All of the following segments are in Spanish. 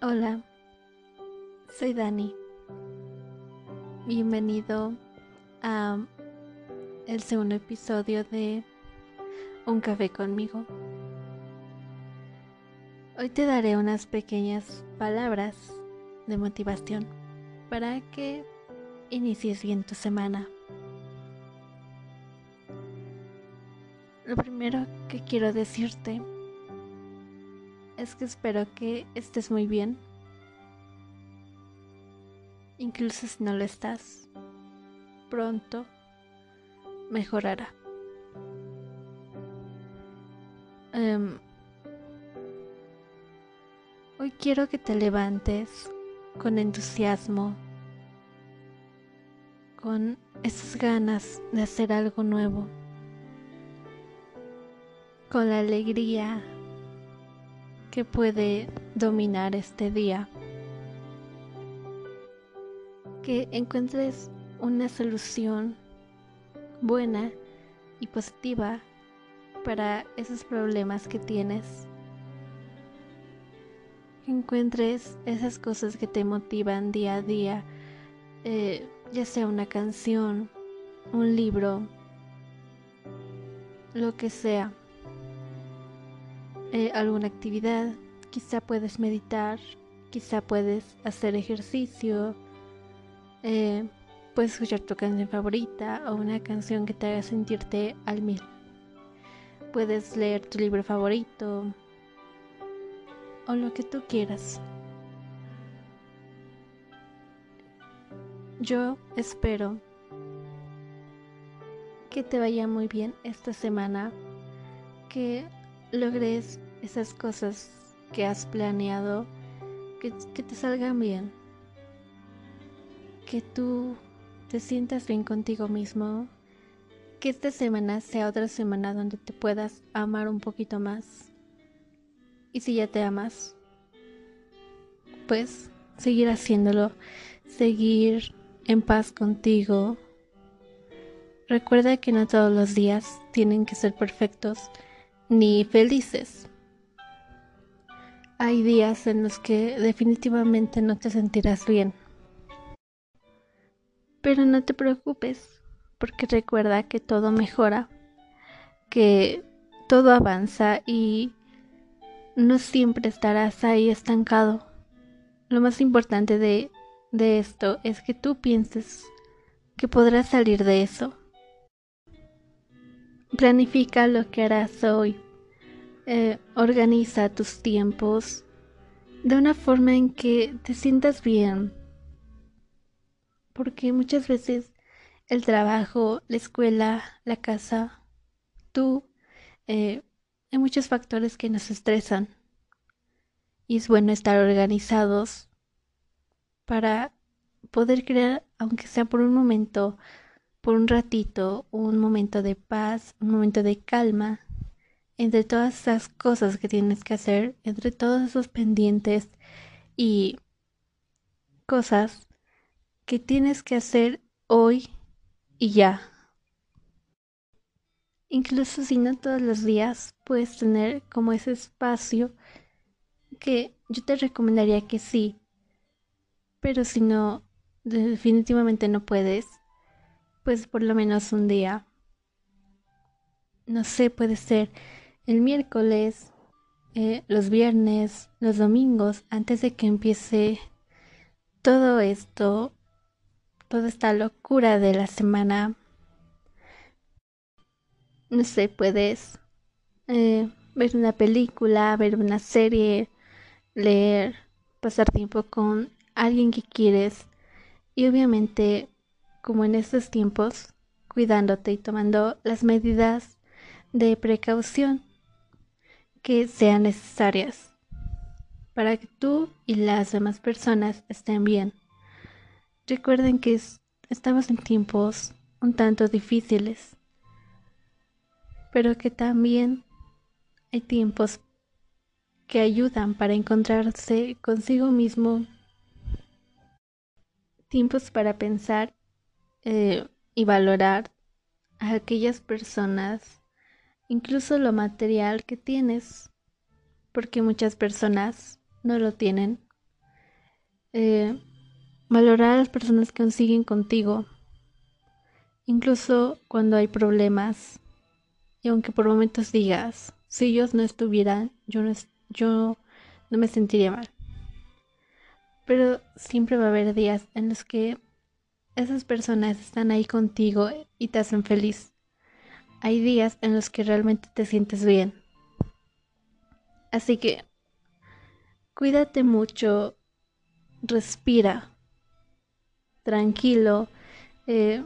Hola, soy Dani. Bienvenido a el segundo episodio de Un café conmigo. Hoy te daré unas pequeñas palabras de motivación para que inicies bien tu semana. Lo primero que quiero decirte es que espero que estés muy bien. Incluso si no lo estás, pronto mejorará. Um, hoy quiero que te levantes con entusiasmo, con esas ganas de hacer algo nuevo, con la alegría que puede dominar este día. Que encuentres una solución buena y positiva para esos problemas que tienes. Que encuentres esas cosas que te motivan día a día, eh, ya sea una canción, un libro, lo que sea. Eh, alguna actividad, quizá puedes meditar, quizá puedes hacer ejercicio, eh, puedes escuchar tu canción favorita o una canción que te haga sentirte al mil. Puedes leer tu libro favorito o lo que tú quieras. Yo espero que te vaya muy bien esta semana, que logres esas cosas que has planeado, que, te salgan bien, que tú te sientas bien contigo mismo, que esta semana sea otra semana donde te puedas amar un poquito más. Y si ya te amas, pues seguir haciéndolo, seguir en paz contigo. Recuerda que no todos los días tienen que ser perfectos ni felices. Hay días en los que definitivamente no te sentirás bien. Pero no te preocupes, porque recuerda que todo mejora, que todo avanza y no siempre estarás ahí estancado. Lo más importante de, de esto es que tú pienses que podrás salir de eso. Planifica lo que harás hoy. Eh, organiza tus tiempos de una forma en que te sientas bien. Porque muchas veces el trabajo, la escuela, la casa, tú, eh, hay muchos factores que nos estresan. Y es bueno estar organizados para poder crear, aunque sea por un momento, por un ratito, un momento de paz, un momento de calma, entre todas esas cosas que tienes que hacer, entre todos esos pendientes y cosas que tienes que hacer hoy y ya. Incluso si no todos los días puedes tener como ese espacio que yo te recomendaría que sí, pero si no, definitivamente no puedes, pues por lo menos un día. No sé, puede ser el miércoles, eh, los viernes, los domingos, antes de que empiece todo esto, toda esta locura de la semana. No sé, puedes eh, ver una película, ver una serie, leer, pasar tiempo con alguien que quieres y obviamente como en estos tiempos, cuidándote y tomando las medidas de precaución que sean necesarias para que tú y las demás personas estén bien. Recuerden que estamos en tiempos un tanto difíciles, pero que también hay tiempos que ayudan para encontrarse consigo mismo, tiempos para pensar eh, y valorar a aquellas personas, incluso lo material que tienes, porque muchas personas no lo tienen eh, valorar a las personas que aún siguen contigo, incluso cuando hay problemas. Y aunque por momentos digas, si ellos no estuvieran, yo no, yo no me sentiría mal. Pero siempre va a haber días en los que esas personas están ahí contigo y te hacen feliz. Hay días en los que realmente te sientes bien. Así que cuídate mucho, respira, tranquilo, eh,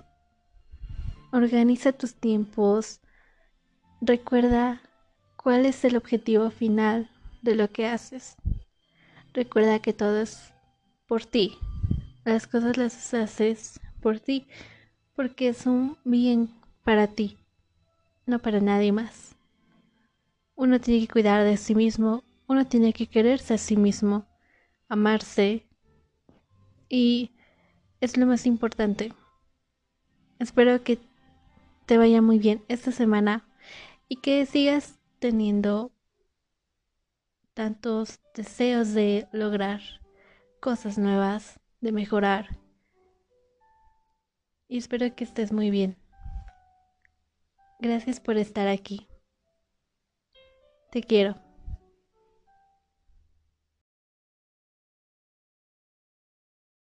organiza tus tiempos, recuerda cuál es el objetivo final de lo que haces. Recuerda que todo es por ti. Las cosas las haces por ti porque son bien para ti, no para nadie más. Uno tiene que cuidar de sí mismo, uno tiene que quererse a sí mismo, amarse y es lo más importante. Espero que te vaya muy bien esta semana y que sigas teniendo tantos deseos de lograr cosas nuevas, de mejorar. Y espero que estés muy bien. Gracias por estar aquí. Te quiero.